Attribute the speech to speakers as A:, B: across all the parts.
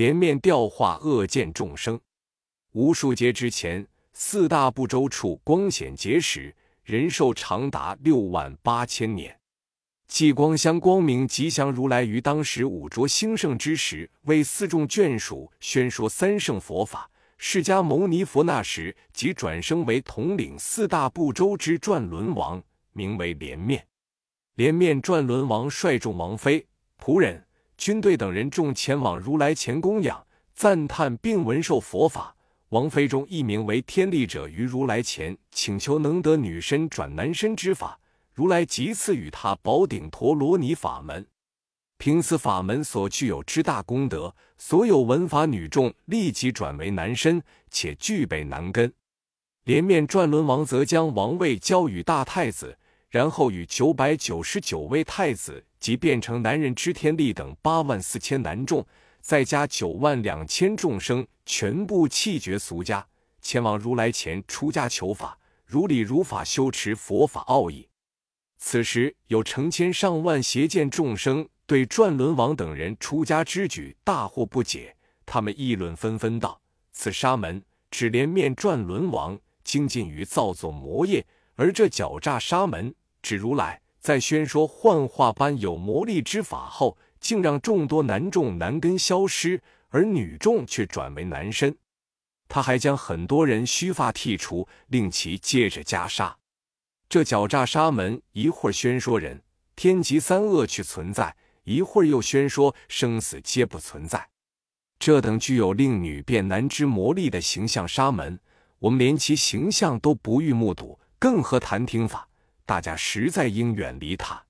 A: 连面调化恶见众生。无数劫之前，四大部洲处光显结实，人寿长达六万八千年。继光香光明吉祥如来于当时五浊兴盛之时，为四众眷属宣说三圣佛法。释迦牟尼佛那时即转生为统领四大部洲之转轮王，名为连面。连面转轮王率众王妃、仆人、军队等人众前往如来前供养、赞叹并闻受佛法。王妃中一名为天力者，于如来前请求能得女身转男身之法。如来即赐予他宝顶陀罗尼法门，凭此法门所具有之大功德，所有闻法女众立即转为男身，且具备男根。连面转轮王则将王位交与大太子，然后与九百九十九位太子即变成男人知天力等八万四千男众，再加九万两千众生，全部弃绝俗家，前往如来前出家求法，如理如法修持佛法奥义。此时有成千上万邪见众生对转轮王等人出家之举大惑不解，他们议论纷纷道：“此沙门只连面转轮王精进于造作魔业，而这狡诈沙门指如来在宣说幻化般有魔力之法后，竟让众多男众男根消失，而女众却转为男身。他还将很多人须发剃除，令其接着袈裟。”这狡诈沙门一会儿宣说人天极三恶趣存在，一会儿又宣说生死皆不存在。这等具有令女变男之魔力的形象沙门，我们连其形象都不欲目睹，更何谈听法？大家实在应远离他。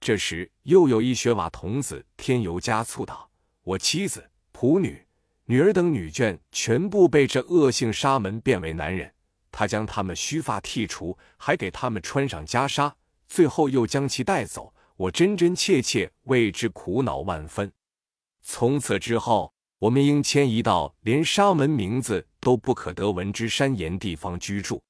A: 这时，又有一雪瓦童子添油加醋道：“我妻子、仆女、女儿等女眷，全部被这恶性沙门变为男人。”他将他们须发剃除，还给他们穿上袈裟，最后又将其带走。我真真切切为之苦恼万分。从此之后，我们应迁移到连沙门名字都不可得闻之山岩地方居住。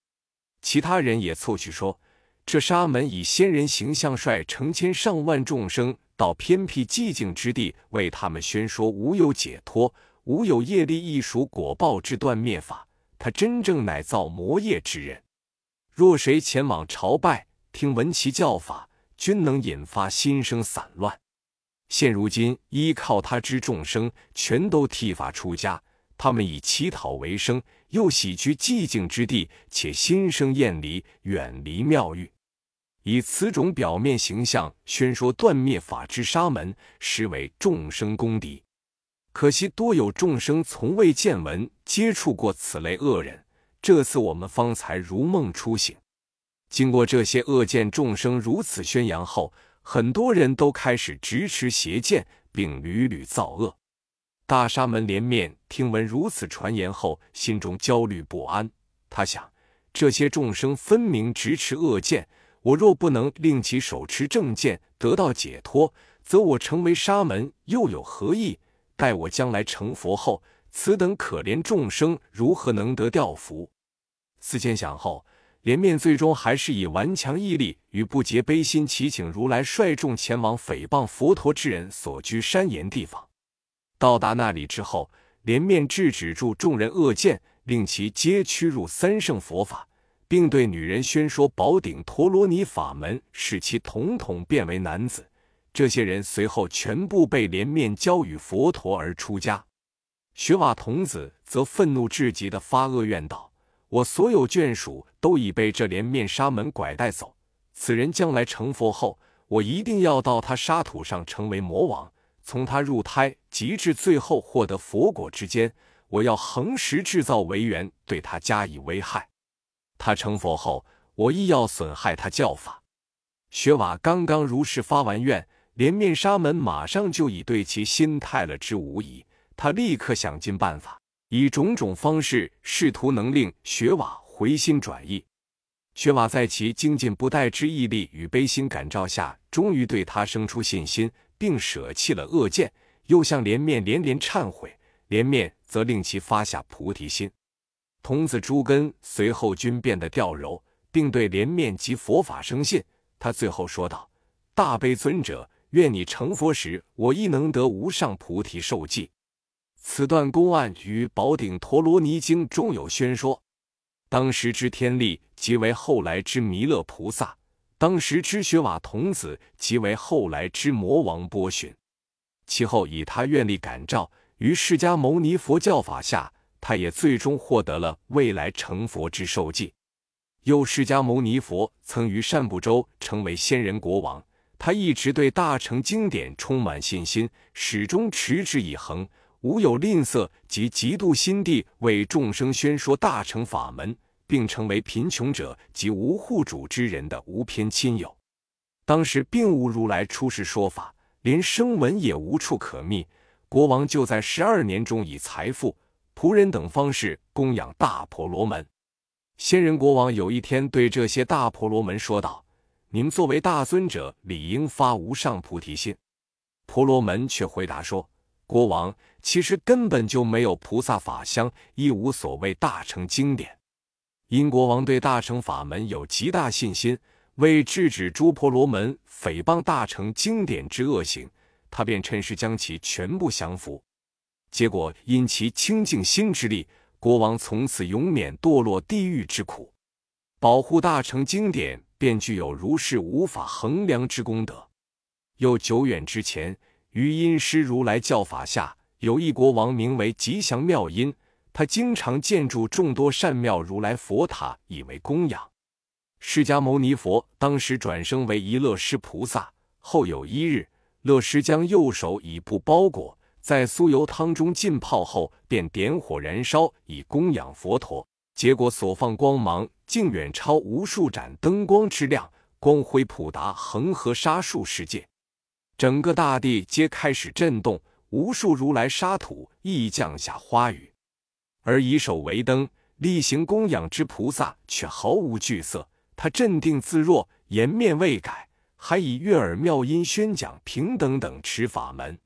A: 其他人也凑趣说，这沙门以仙人形象，率成千上万众生到偏僻寂静之地，为他们宣说无有解脱、无有业力亦属果报之断灭法。他真正乃造魔业之人，若谁前往朝拜，听闻其教法，均能引发心生散乱。现如今依靠他之众生，全都剃发出家。他们以乞讨为生，又喜居寂静之地，且心生厌离，远离庙宇。以此种表面形象宣说断灭法之沙门，实为众生公敌。可惜多有众生从未见闻、接触过此类恶人，这次我们方才如梦初醒。经过这些恶见众生如此宣扬后，很多人都开始直持邪见，并屡屡造恶。大沙门连面听闻如此传言后，心中焦虑不安。他想：这些众生分明直持恶见，我若不能令其手持正剑，得到解脱，则我成为沙门又有何益？待我将来成佛后，此等可怜众生如何能得调伏？思前想后，连面最终还是以顽强毅力与不竭悲心，祈请如来率众前往诽谤佛陀之人所居山岩地方。到达那里之后，连面制止住众人恶见，令其皆屈入三圣佛法，并对女人宣说宝顶陀罗尼法门，使其统统变为男子。这些人随后全部被连面交与佛陀而出家，雪瓦童子则愤怒至极的发恶愿道：“我所有眷属都已被这连面沙门拐带走，此人将来成佛后，我一定要到他沙土上成为魔王，从他入胎及至最后获得佛果之间，我要恒时制造为缘，对他加以危害。他成佛后，我亦要损害他教法。”雪瓦刚刚如是发完愿。连面沙门马上就已对其心态了之无疑，他立刻想尽办法，以种种方式试图能令雪瓦回心转意。雪瓦在其精进不怠之毅力与悲心感召下，终于对他生出信心，并舍弃了恶见，又向连面连连忏悔。连面则令其发下菩提心。童子诸根随后均变得调柔，并对连面及佛法生信。他最后说道：“大悲尊者。”愿你成佛时，我亦能得无上菩提受记。此段公案于《宝顶陀罗尼经》中有宣说。当时之天力，即为后来之弥勒菩萨；当时之雪瓦童子，即为后来之魔王波旬。其后以他愿力感召，于释迦牟尼佛教法下，他也最终获得了未来成佛之受记。又释迦牟尼佛曾于善不洲成为仙人国王，他一直对大乘经典充满信心，始终持之以恒，无有吝啬及极度心地为众生宣说大乘法门，并成为贫穷者及无户主之人的无偏亲友。当时并无如来出世说法。连声闻也无处可觅，国王就在十二年中以财富、仆人等方式供养大婆罗门。仙人国王有一天对这些大婆罗门说道：“你们作为大尊者，理应发无上菩提心。”婆罗门却回答说：“国王，其实根本就没有菩萨法相，亦无所谓大乘经典。因国王对大乘法门有极大信心。”为制止诸婆罗门诽谤大乘经典之恶行，他便趁势将其全部降服。结果因其清净心之力，国王从此永免堕落地狱之苦。保护大乘经典，便具有如是无法衡量之功德。又久远之前，于阴师如来教法下，有一国王名为吉祥妙音，他经常建筑众多善妙如来佛塔，以为供养。释迦牟尼佛当时转生为一乐师菩萨，后有一日，乐师将右手以布包裹，在酥油汤中浸泡后，便点火燃烧以供养佛陀。结果所放光芒竟远超无数盏灯光之亮，光辉普达恒河沙数世界，整个大地皆开始震动，无数如来沙土亦降下花雨。而以手为灯，例行供养之菩萨却毫无惧色。他镇定自若，颜面未改，还以悦耳妙音宣讲平等等持法门。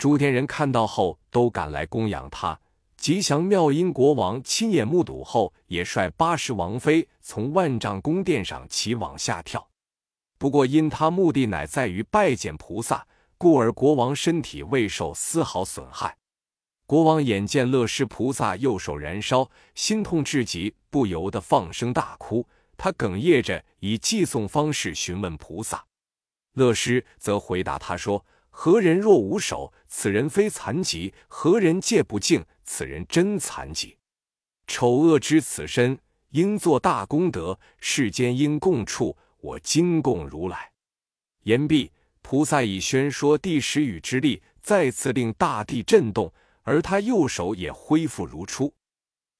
A: 诸天人看到后，都赶来供养他。吉祥妙音国王亲眼目睹后，也率八十王妃从万丈宫殿上起往下跳。不过因他目的乃在于拜见菩萨，故而国王身体未受丝毫损害。国王眼见乐师菩萨右手燃烧，心痛至极，不由得放声大哭。他哽咽着，以寄送方式询问菩萨。乐师则回答他说：“何人若无手？此人非残疾；何人戒不净？此人真残疾。丑恶之此身，应作大功德。世间应共处，我今供如来。”言毕，菩萨以宣说第十语之力，再次令大地震动，而他右手也恢复如初。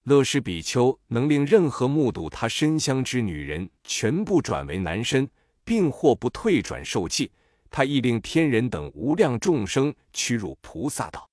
A: 乐师比丘能令任何目睹他身香之女人全部转为男身，并或不退转受记。他亦令天人等无量众生屈辱菩萨道。